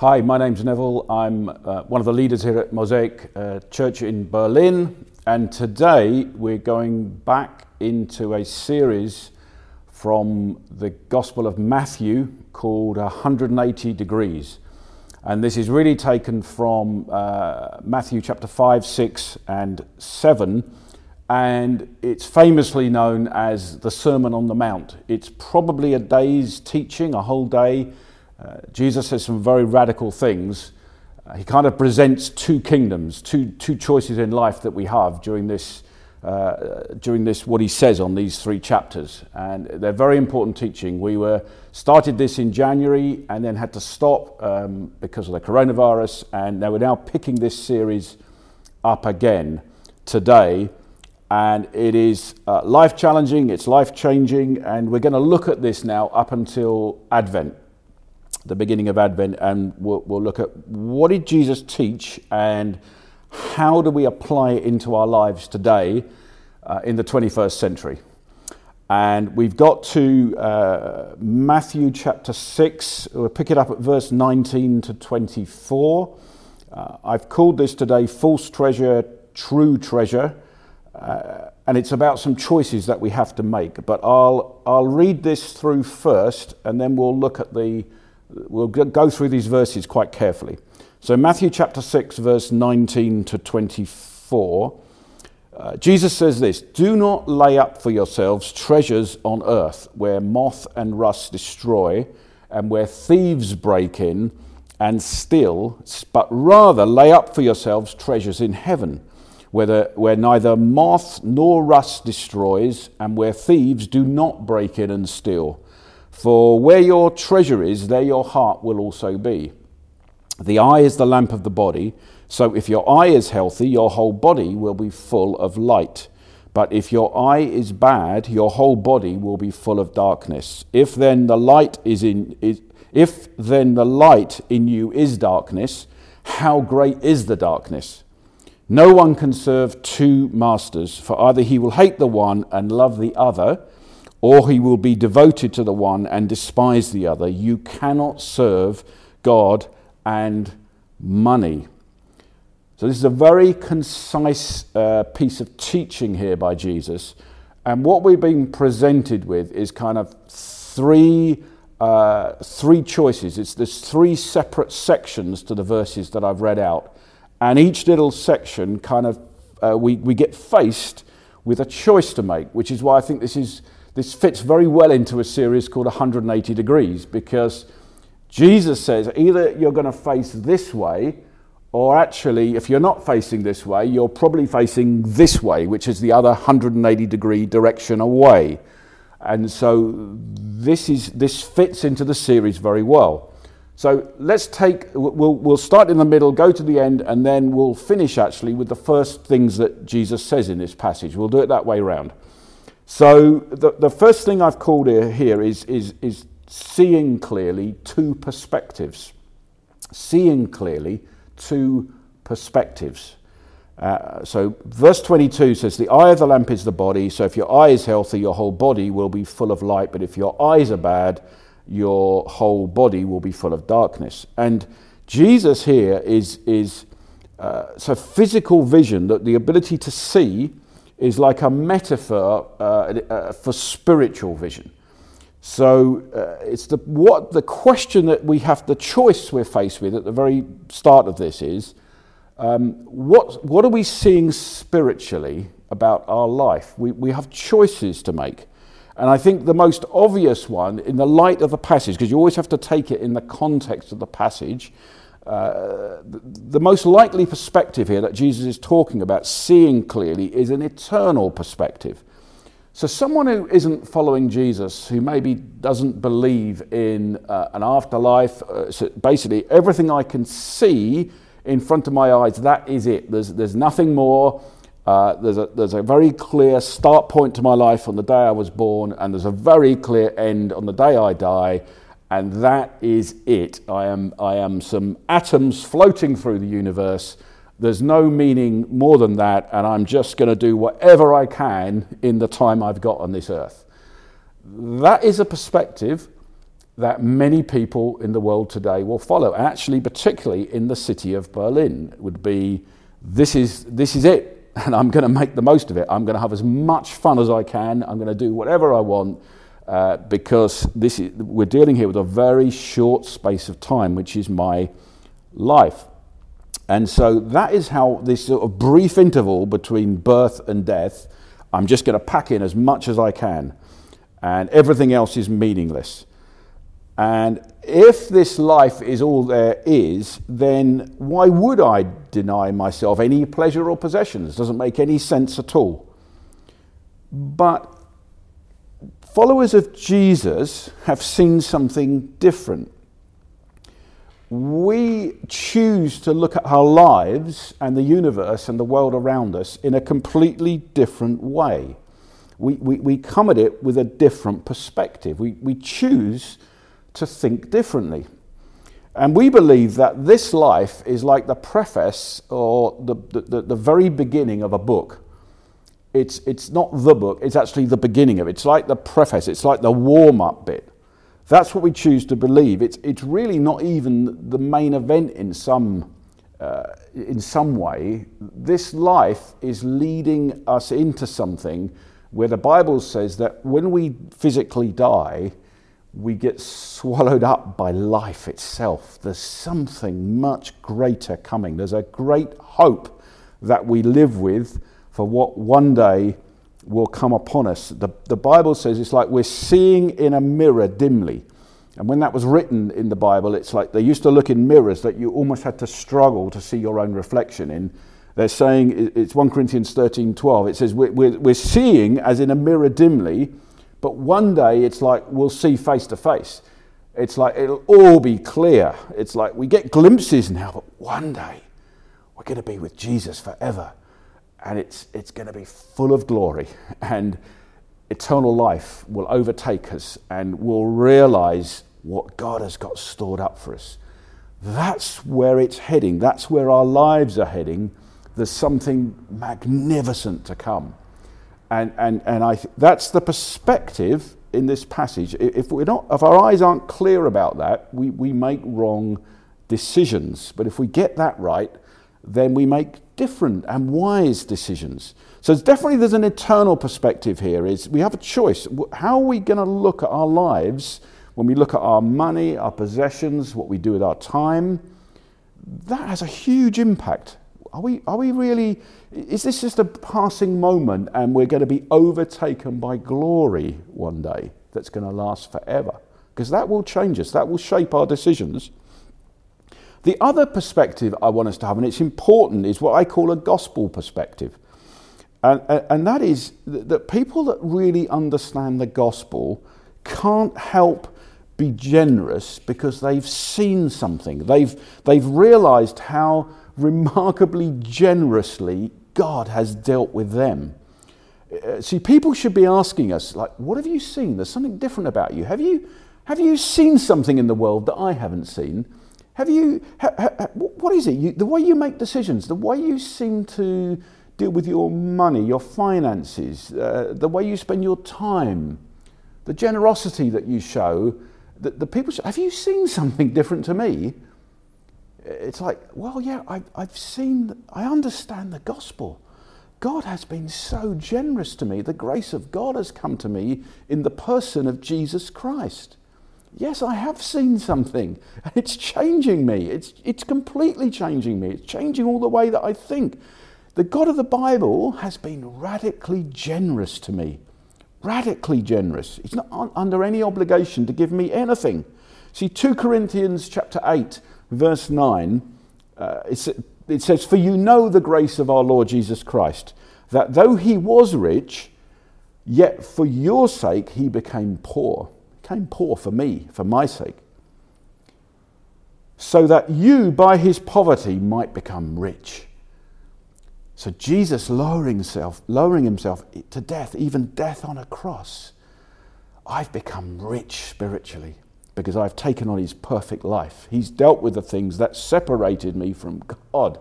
Hi, my name's Neville. I'm uh, one of the leaders here at Mosaic uh, Church in Berlin, and today we're going back into a series from the Gospel of Matthew called 180 Degrees. And this is really taken from uh, Matthew chapter 5, 6, and 7. And it's famously known as the Sermon on the Mount. It's probably a day's teaching, a whole day uh, Jesus says some very radical things. Uh, he kind of presents two kingdoms, two, two choices in life that we have during this, uh, during this, what he says on these three chapters. And they're very important teaching. We were started this in January and then had to stop um, because of the coronavirus. And now we're now picking this series up again today. And it is uh, life challenging, it's life changing, and we're going to look at this now up until Advent the beginning of Advent, and we'll, we'll look at what did Jesus teach and how do we apply it into our lives today uh, in the 21st century. And we've got to uh, Matthew chapter 6. We'll pick it up at verse 19 to 24. Uh, I've called this today False Treasure, True Treasure. Uh, and it's about some choices that we have to make. But I'll, I'll read this through first, and then we'll look at the, We'll go through these verses quite carefully. So, Matthew chapter 6, verse 19 to 24, uh, Jesus says this Do not lay up for yourselves treasures on earth where moth and rust destroy and where thieves break in and steal, but rather lay up for yourselves treasures in heaven where, the, where neither moth nor rust destroys and where thieves do not break in and steal. For where your treasure is, there your heart will also be. The eye is the lamp of the body, so if your eye is healthy, your whole body will be full of light. But if your eye is bad, your whole body will be full of darkness. If then the light is in is, if then the light in you is darkness, how great is the darkness? No one can serve two masters, for either he will hate the one and love the other, or he will be devoted to the one and despise the other. You cannot serve God and money. So, this is a very concise uh, piece of teaching here by Jesus. And what we've been presented with is kind of three, uh, three choices. It's, there's three separate sections to the verses that I've read out. And each little section kind of, uh, we, we get faced with a choice to make, which is why I think this is this fits very well into a series called 180 Degrees because Jesus says either you're going to face this way, or actually, if you're not facing this way, you're probably facing this way, which is the other 180 degree direction away. And so this, is, this fits into the series very well. So let's take, we'll, we'll start in the middle, go to the end, and then we'll finish actually with the first things that Jesus says in this passage. We'll do it that way round. So the, the first thing I've called here is, is, is seeing clearly two perspectives. Seeing clearly two perspectives. Uh, so verse 22 says, The eye of the lamp is the body. So if your eye is healthy, your whole body will be full of light. But if your eyes are bad, your whole body will be full of darkness. And Jesus here is, is uh, so physical vision, that the ability to see is like a metaphor uh, for spiritual vision. So uh, it's the what the question that we have the choice we're faced with at the very start of this is um, what what are we seeing spiritually about our life? We we have choices to make. And I think the most obvious one, in the light of the passage, because you always have to take it in the context of the passage, uh, the most likely perspective here that Jesus is talking about, seeing clearly, is an eternal perspective. So, someone who isn't following Jesus, who maybe doesn't believe in uh, an afterlife, uh, so basically everything I can see in front of my eyes, that is it. There's, there's nothing more. Uh, there's, a, there's a very clear start point to my life on the day I was born, and there's a very clear end on the day I die and that is it. I am, I am some atoms floating through the universe. There's no meaning more than that, and I'm just going to do whatever I can in the time I've got on this earth. That is a perspective that many people in the world today will follow. Actually, particularly in the city of Berlin, would be this is, this is it, and I'm going to make the most of it. I'm going to have as much fun as I can. I'm going to do whatever I want uh, because this is, we're dealing here with a very short space of time, which is my life. And so that is how this sort of brief interval between birth and death, I'm just going to pack in as much as I can, and everything else is meaningless. And if this life is all there is, then why would I deny myself any pleasure or possessions? Doesn't make any sense at all. But followers of Jesus have seen something different. We choose to look at our lives and the universe and the world around us in a completely different way. We, we, we come at it with a different perspective. We, we choose to think differently. And we believe that this life is like the preface or the, the, the, very beginning of a book. It's, it's not the book, it's actually the beginning of it. It's like the preface, it's like the warm up bit. That's what we choose to believe. It's, it's really not even the main event in some, uh, in some way. This life is leading us into something where the Bible says that when we physically die, we get swallowed up by life itself. There's something much greater coming. There's a great hope that we live with for what one day will come upon us. The, the Bible says it's like we're seeing in a mirror dimly. And when that was written in the Bible, it's like they used to look in mirrors that you almost had to struggle to see your own reflection in. They're saying, it's 1 Corinthians 13 12, it says, we're, we're, we're seeing as in a mirror dimly but one day it's like we'll see face to face. It's like it'll all be clear. It's like we get glimpses now, but one day we're going to be with Jesus forever. And it's, it's going to be full of glory. And eternal life will overtake us and we'll realize what God has got stored up for us. That's where it's heading. That's where our lives are heading. There's something magnificent to come. And, and, and I th- that's the perspective in this passage. If, we're not, if our eyes aren't clear about that, we, we make wrong decisions. But if we get that right, then we make different and wise decisions. So it's definitely there's an eternal perspective here. Is we have a choice. How are we going to look at our lives when we look at our money, our possessions, what we do with our time? That has a huge impact are we, are we really, is this just a passing moment and we're going to be overtaken by glory one day that's going to last forever? Because that will change us, that will shape our decisions. The other perspective I want us to have, and it's important, is what I call a gospel perspective. And, and that is that people that really understand the gospel can't help be generous because they've seen something. They've, they've realized how remarkably generously God has dealt with them. Uh, see, people should be asking us, like, what have you seen? There's something different about you. Have you, have you seen something in the world that I haven't seen? Have you, ha, ha, what is it? You, the way you make decisions, the way you seem to deal with your money, your finances, uh, the way you spend your time, the generosity that you show, the, the people, show, have you seen something different to me? it's like, well, yeah, I, I've seen, I understand the gospel. God has been so generous to me. The grace of God has come to me in the person of Jesus Christ. Yes, I have seen something. It's changing me. It's, it's completely changing me. It's changing all the way that I think. The God of the Bible has been radically generous to me. Radically generous. He's not under any obligation to give me anything. See, 2 Corinthians chapter 8 verse 9, uh, it says, For you know the grace of our Lord Jesus Christ, that though he was rich, yet for your sake he became poor. Became poor for me, for my sake. So that you by his poverty might become rich. So Jesus lowering himself, lowering himself to death, even death on a cross. I've become rich spiritually because I've taken on his perfect life. He's dealt with the things that separated me from God.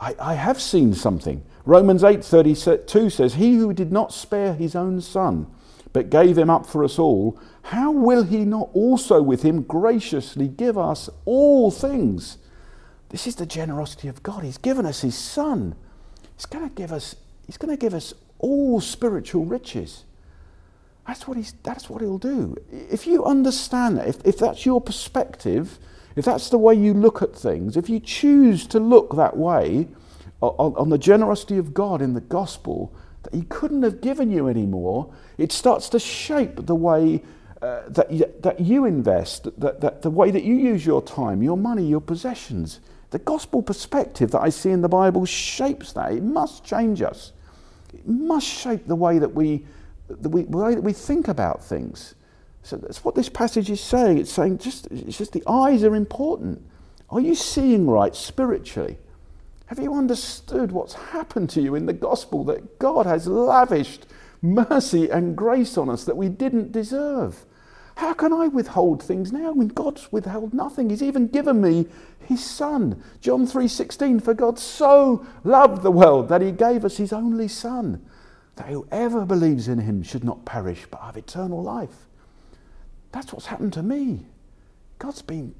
I, I have seen something. Romans 8:32 says, He who did not spare his own son, but gave him up for us all, how will he not also with him graciously give us all things? This is the generosity of God. He's given us his son. He's going to give us he's going to give us all spiritual riches. That's what, he's, that's what he'll do. If you understand that, if, if that's your perspective, if that's the way you look at things, if you choose to look that way on, on the generosity of God in the gospel, that he couldn't have given you anymore, it starts to shape the way uh, that, you, that you invest, that, that the way that you use your time, your money, your possessions. The gospel perspective that I see in the Bible shapes that. It must change us. It must shape the way that we the, way that we think about things. So that's what this passage is saying. It's saying just, it's just the eyes are important. Are you seeing right spiritually? Have you understood what's happened to you in the gospel that God has lavished mercy and grace on us that we didn't deserve? How can I withhold things now when God's withheld nothing? He's even given me his son. John 3:16 for God so loved the world that he gave us his only son that whoever believes in him should not perish but have eternal life. That's what's happened to me. God's been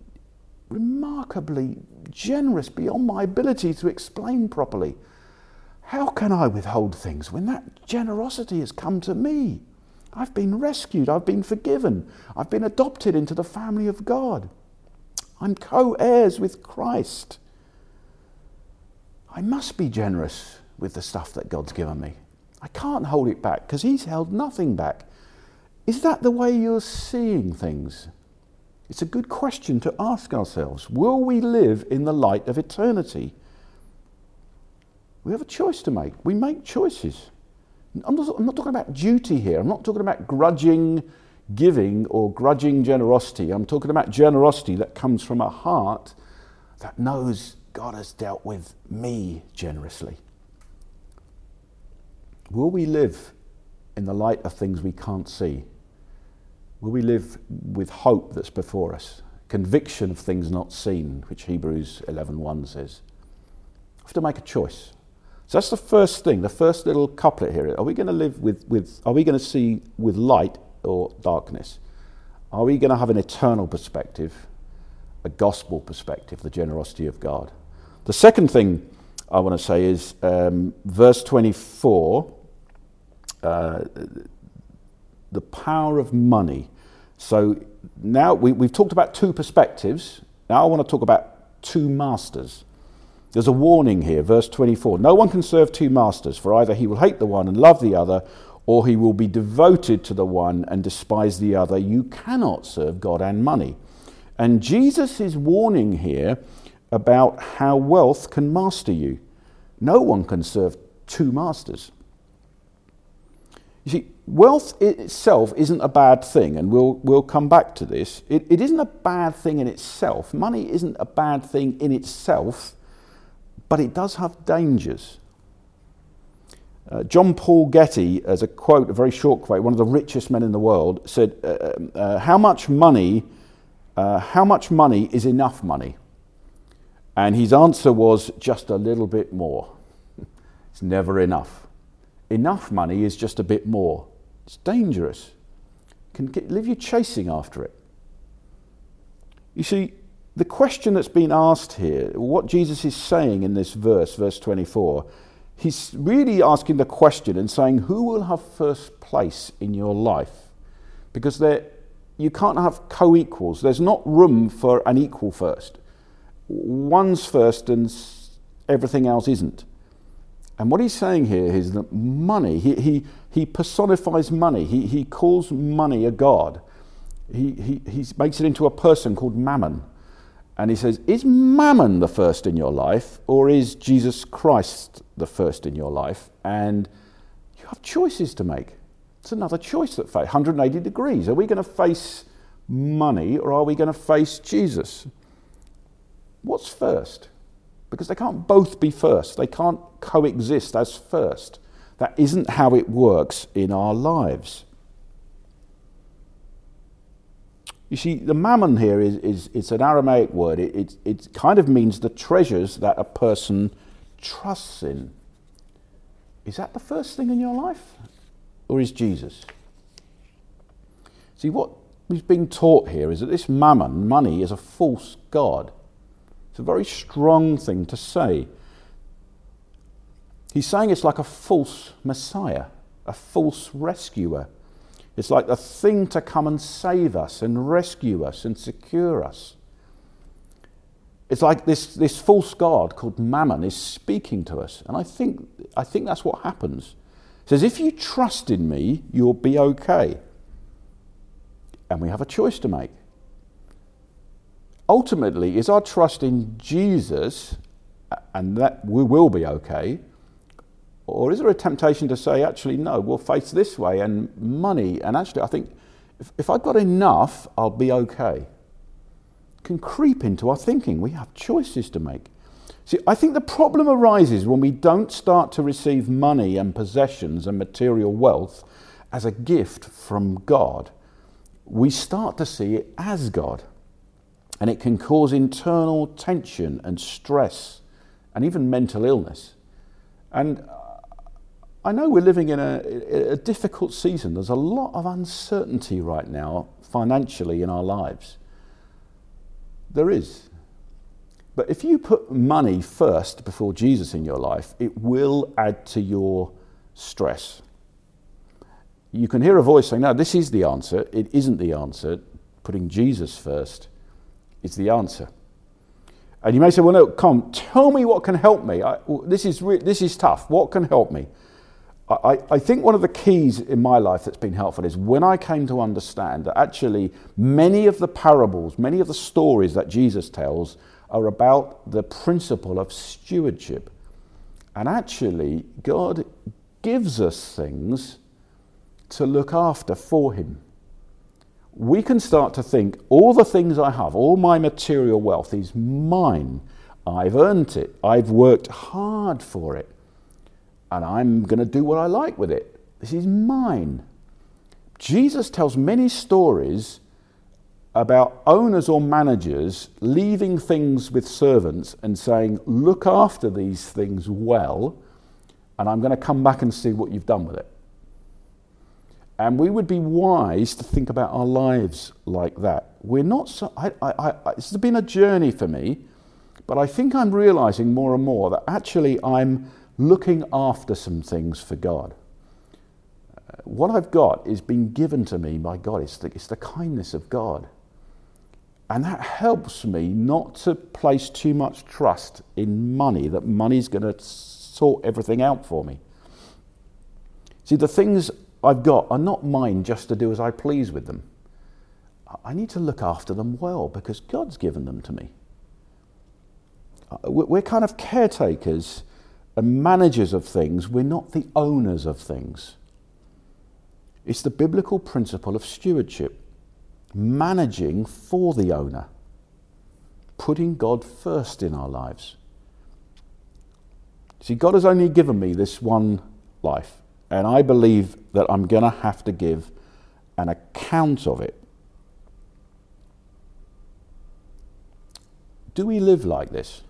remarkably generous beyond my ability to explain properly. How can I withhold things when that generosity has come to me? I've been rescued, I've been forgiven, I've been adopted into the family of God. I'm co heirs with Christ. I must be generous with the stuff that God's given me. I can't hold it back because he's held nothing back. Is that the way you're seeing things? It's a good question to ask ourselves. Will we live in the light of eternity? We have a choice to make. We make choices. I'm not, I'm not talking about duty here. I'm not talking about grudging giving or grudging generosity. I'm talking about generosity that comes from a heart that knows God has dealt with me generously. Will we live in the light of things we can't see? Will we live with hope that's before us? Conviction of things not seen, which Hebrews 11.1 says. We have to make a choice. So that's the first thing, the first little couplet here. Are we going to live with, with are we going to see with light or darkness? Are we going to have an eternal perspective, a gospel perspective, the generosity of God? The second thing I want to say is um, verse 24 uh, the power of money. So now we, we've talked about two perspectives. Now I want to talk about two masters. There's a warning here, verse 24. No one can serve two masters, for either he will hate the one and love the other, or he will be devoted to the one and despise the other. You cannot serve God and money. And Jesus is warning here about how wealth can master you. No one can serve two masters. You see, wealth itself isn't a bad thing, and we'll, we'll come back to this. It, it isn't a bad thing in itself. Money isn't a bad thing in itself, but it does have dangers. Uh, John Paul Getty, as a quote, a very short quote, one of the richest men in the world, said, uh, um, uh, "How much money? Uh, how much money is enough money?" And his answer was, "Just a little bit more. it's never enough." enough money is just a bit more. It's dangerous. It can get, leave you chasing after it. You see, the question that's been asked here, what Jesus is saying in this verse, verse 24, he's really asking the question and saying, Who will have first place in your life? Because there, you can't have co equals. There's not room for an equal first. One's first and everything else isn't. And what he's saying here is that money, he, he, he personifies money, he, he calls money a god. He, he, he makes it into a person called Mammon. And he says, Is Mammon the first in your life, or is Jesus Christ the first in your life? And you have choices to make. It's another choice that face 180 degrees. Are we going to face money, or are we going to face Jesus? What's first? Because they can't both be first. They can't coexist as first. That isn't how it works in our lives. You see, the mammon here is, is it's an Aramaic word. It, it, it kind of means the treasures that a person trusts in. Is that the first thing in your life? Or is Jesus? See, what is being taught here is that this mammon, money, is a false god. It's a very strong thing to say. He's saying it's like a false Messiah, a false rescuer. It's like the thing to come and save us and rescue us and secure us. It's like this, this false God called Mammon is speaking to us. And I think, I think that's what happens. Says, if you trust in me, you'll be okay. And we have a choice to make. Ultimately, is our trust in Jesus, and that we will be okay, or is there a temptation to say, actually, no, we'll face this way and money, and actually, I think if, if I've got enough, I'll be okay? Can creep into our thinking. We have choices to make. See, I think the problem arises when we don't start to receive money and possessions and material wealth as a gift from God we start to see it as God. And it can cause internal tension and stress and even mental illness. And I know we're living in a, a, difficult season. There's a lot of uncertainty right now financially in our lives. There is. But if you put money first before Jesus in your life, it will add to your stress you can hear a voice saying, No, this is the answer. It isn't the answer. Putting Jesus first is the answer. And you may say, Well, no, come, tell me what can help me. I, this, is re- this is tough. What can help me? I, I think one of the keys in my life that's been helpful is when I came to understand that actually many of the parables, many of the stories that Jesus tells are about the principle of stewardship. And actually, God gives us things to look after for Him. We can start to think all the things I have, all my material wealth is mine. I've earned it. I've worked hard for it. And I'm going to do what I like with it. This is mine. Jesus tells many stories about owners or managers leaving things with servants and saying, Look after these things well, and I'm going to come back and see what you've done with it. And we would be wise to think about our lives like that. We're not so, I, I, I, this has been a journey for me, but I think I'm realizing more and more that actually I'm looking after some things for God. Uh, what I've got is being given to me by God, it's the, it's the kindness of God. And that helps me not to place too much trust in money, that money's going to sort everything out for me. See, the things I've got are not mine just to do as I please with them. I need to look after them well because God's given them to me. Uh, we're kind of caretakers and managers of things, we're not the owners of things. It's the biblical principle of stewardship, managing for the owner, putting God first in our lives. See, God has only given me this one life. And I believe that I'm going to have to give an account of it. Do we live like this?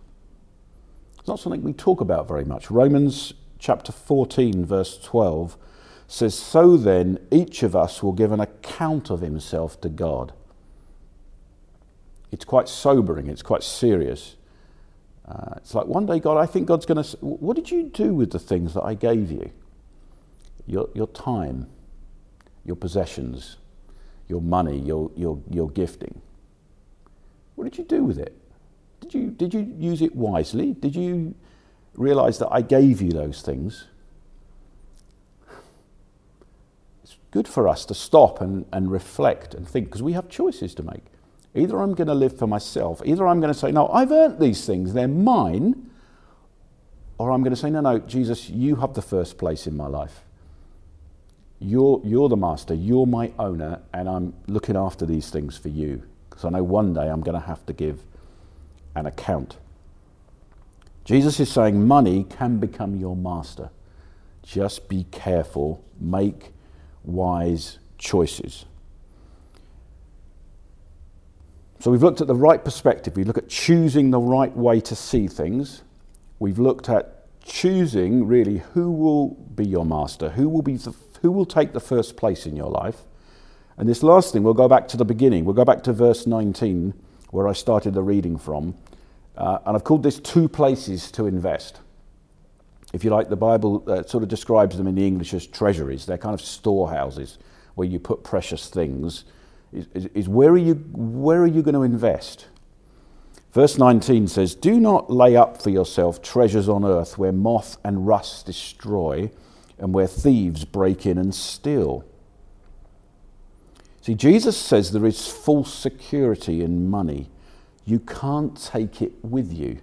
It's not something we talk about very much. Romans chapter 14, verse 12 says, So then, each of us will give an account of himself to God. It's quite sobering, it's quite serious. Uh, it's like one day, God, I think God's going to. What did you do with the things that I gave you? Your, your time, your possessions, your money, your, your, your gifting. What did you do with it? Did you, did you use it wisely? Did you realize that I gave you those things? It's good for us to stop and, and reflect and think because we have choices to make. Either I'm going to live for myself, either I'm going to say, No, I've earned these things, they're mine, or I'm going to say, No, no, Jesus, you have the first place in my life. You're, you're the master, you're my owner, and I'm looking after these things for you. Because I know one day I'm going to have to give an account. Jesus is saying money can become your master. Just be careful, make wise choices. So we've looked at the right perspective. We look at choosing the right way to see things. We've looked at choosing really who will be your master, who will be the who will take the first place in your life? And this last thing, we'll go back to the beginning. We'll go back to verse 19, where I started the reading from. Uh, and I've called this two places to invest. If you like, the Bible uh, sort of describes them in the English as treasuries. They're kind of storehouses where you put precious things. Is, is, is where are you, where are you going to invest? Verse 19 says, Do not lay up for yourself treasures on earth where moth and rust destroy and where thieves break in and steal. See, Jesus says there is false security in money. You can't take it with you.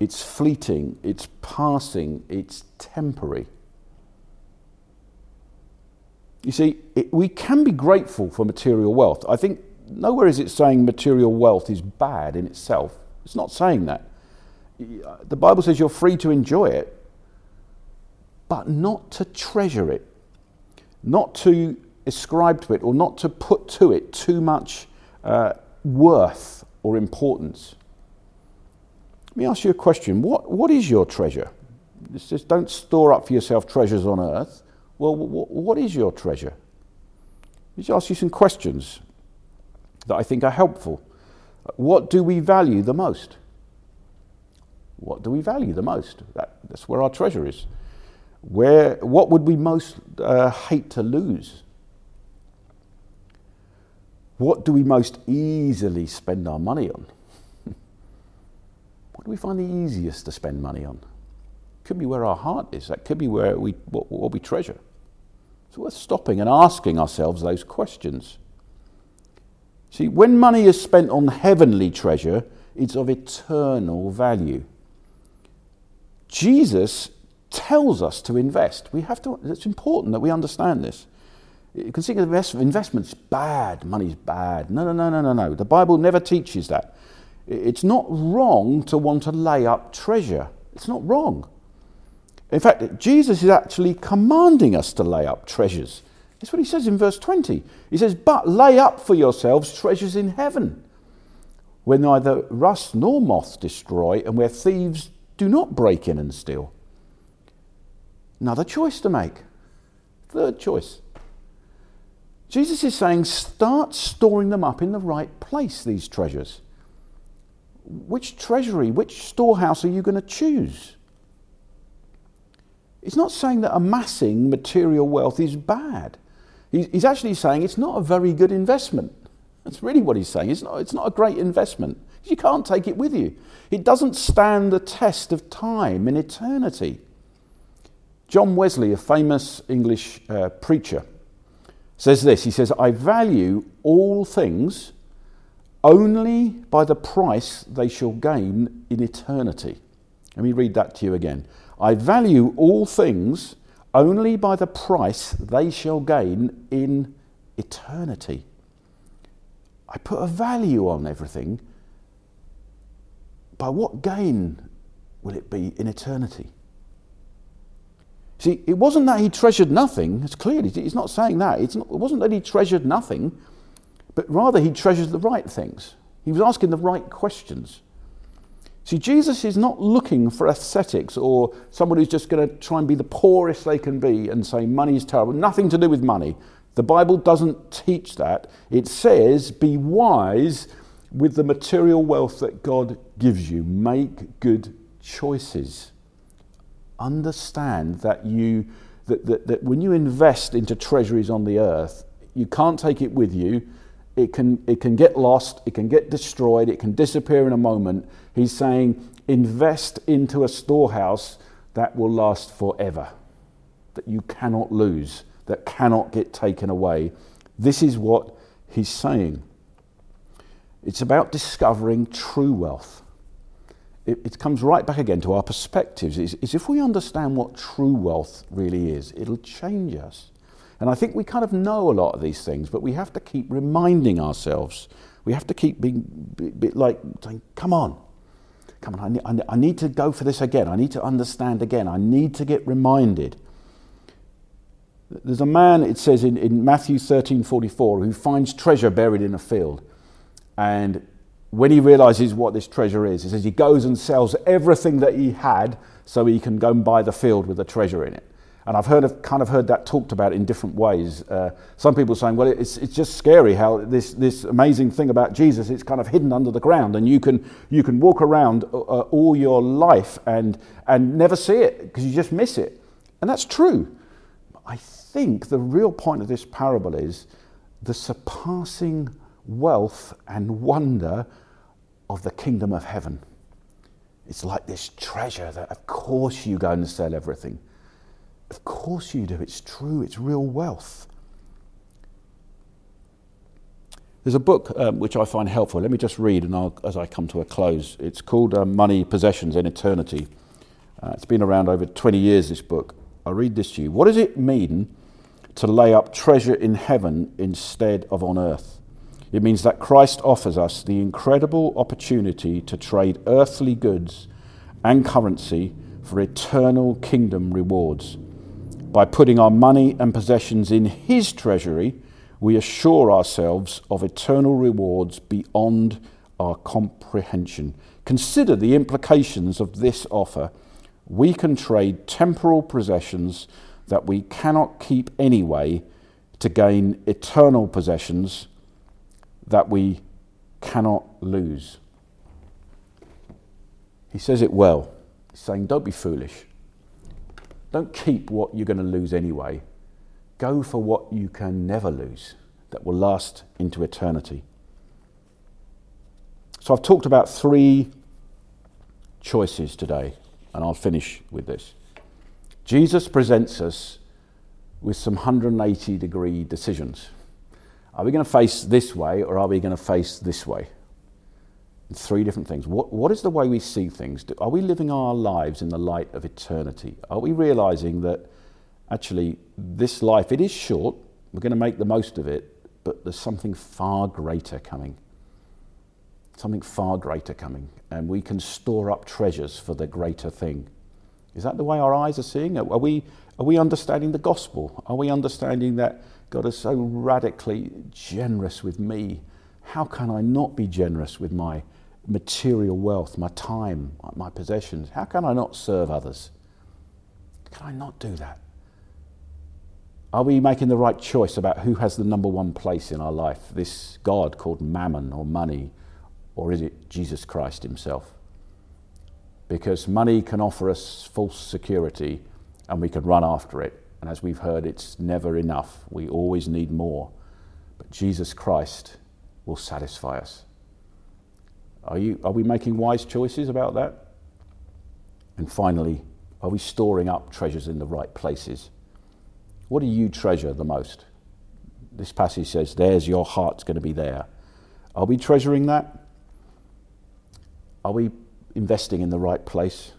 It's fleeting, it's passing, it's temporary. You see, it, we can be grateful for material wealth. I think nowhere is it saying material wealth is bad in itself. It's not saying that. The Bible says you're free to enjoy it, but not to treasure it, not to ascribe to it or not to put to it too much uh, worth or importance. Let me ask you a question. What, what is your treasure? This just don't store up for yourself treasures on earth. Well, what, what is your treasure? Let me ask you some questions that I think are helpful. What do we value the most? What do we value the most? That, that's where our treasure is. Where, what would we most uh, hate to lose? What do we most easily spend our money on? what do we find the easiest to spend money on? Could be where our heart is. That could be where we what, what we treasure. It's worth stopping and asking ourselves those questions. See, when money is spent on heavenly treasure, it's of eternal value. Jesus tells us to invest. We have to, it's important that we understand this. You can think of investments bad, money's bad. No, no, no, no, no, no. The Bible never teaches that. It's not wrong to want to lay up treasure. It's not wrong. In fact, Jesus is actually commanding us to lay up treasures. That's what he says in verse 20. He says, But lay up for yourselves treasures in heaven, where neither rust nor moth destroy, and where thieves do not break in and steal. Another choice to make. Third choice. Jesus is saying, start storing them up in the right place, these treasures. Which treasury, which storehouse are you going to choose? He's not saying that amassing material wealth is bad. He's actually saying it's not a very good investment. That's really what he's saying. It's not, it's not a great investment. You can't take it with you. It doesn't stand the test of time and eternity. John Wesley, a famous English uh, preacher, says this He says, I value all things only by the price they shall gain in eternity. Let me read that to you again. I value all things only by the price they shall gain in eternity. I put a value on everything. By what gain will it be in eternity? See, it wasn't that he treasured nothing. It's clearly, he's not saying that. Not, it wasn't that he treasured nothing, but rather he treasured the right things. He was asking the right questions. See, Jesus is not looking for ascetics or someone who's just going to try and be the poorest they can be and say money is terrible. Nothing to do with money. The Bible doesn't teach that. It says, be wise with the material wealth that God gives you. Make good choices understand that you that, that, that when you invest into treasuries on the earth, you can't take it with you. It can, it can get lost, it can get destroyed, it can disappear in a moment. He's saying, invest into a storehouse that will last forever, that you cannot lose, that cannot get taken away. This is what he's saying. It's about discovering true wealth it, it comes right back again to our perspectives. Is, is if we understand what true wealth really is, it'll change us. And I think we kind of know a lot of these things, but we have to keep reminding ourselves. We have to keep being bit like saying, come on, come on, I need, I need to go for this again. I need to understand again. I need to get reminded. There's a man, it says in, in Matthew 13 44, who finds treasure buried in a field. And when he realizes what this treasure is, he says he goes and sells everything that he had so he can go and buy the field with the treasure in it. And I've heard of, kind of heard that talked about in different ways. Uh, some people saying, well, it's, it's just scary how this, this amazing thing about Jesus, it's kind of hidden under the ground and you can, you can walk around uh, uh all your life and, and never see it because you just miss it. And that's true. I think the real point of this parable is the surpassing wealth and wonder of the kingdom of heaven. It's like this treasure that, of course, you go and sell everything. Of course, you do. It's true, it's real wealth. There's a book um, which I find helpful. Let me just read and I'll, as I come to a close. It's called uh, Money, Possessions, and Eternity. Uh, it's been around over 20 years, this book. I'll read this to you. What does it mean to lay up treasure in heaven instead of on earth? It means that Christ offers us the incredible opportunity to trade earthly goods and currency for eternal kingdom rewards. By putting our money and possessions in His treasury, we assure ourselves of eternal rewards beyond our comprehension. Consider the implications of this offer. We can trade temporal possessions that we cannot keep anyway to gain eternal possessions that we cannot lose. He says it well. Saying, Don't be foolish. Don't keep what you're going to lose anyway. Go for what you can never lose, that will last into eternity. So I've talked about three choices today, and I'll finish with this. Jesus presents us with some 180 degree decisions. Are we going to face this way or are we going to face this way? Three different things. What, what is the way we see things? Are we living our lives in the light of eternity? Are we realizing that actually this life, it is short, we're going to make the most of it, but there's something far greater coming? Something far greater coming, and we can store up treasures for the greater thing. Is that the way our eyes are seeing? Are we, are we understanding the gospel? Are we understanding that God is so radically generous with me. How can I not be generous with my material wealth, my time, my possessions? How can I not serve others? Can I not do that? Are we making the right choice about who has the number one place in our life? This God called mammon or money, or is it Jesus Christ Himself? Because money can offer us false security and we can run after it and as we've heard, it's never enough. We always need more. But Jesus Christ will satisfy us. Are, you, are we making wise choices about that? And finally, are we storing up treasures in the right places? What do you treasure the most? This passage says, There's your heart's going to be there. Are we treasuring that? Are we investing in the right place?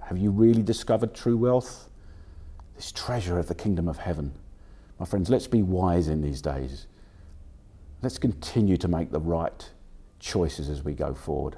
Have you really discovered true wealth? This treasure of the kingdom of heaven. My friends, let's be wise in these days. Let's continue to make the right choices as we go forward.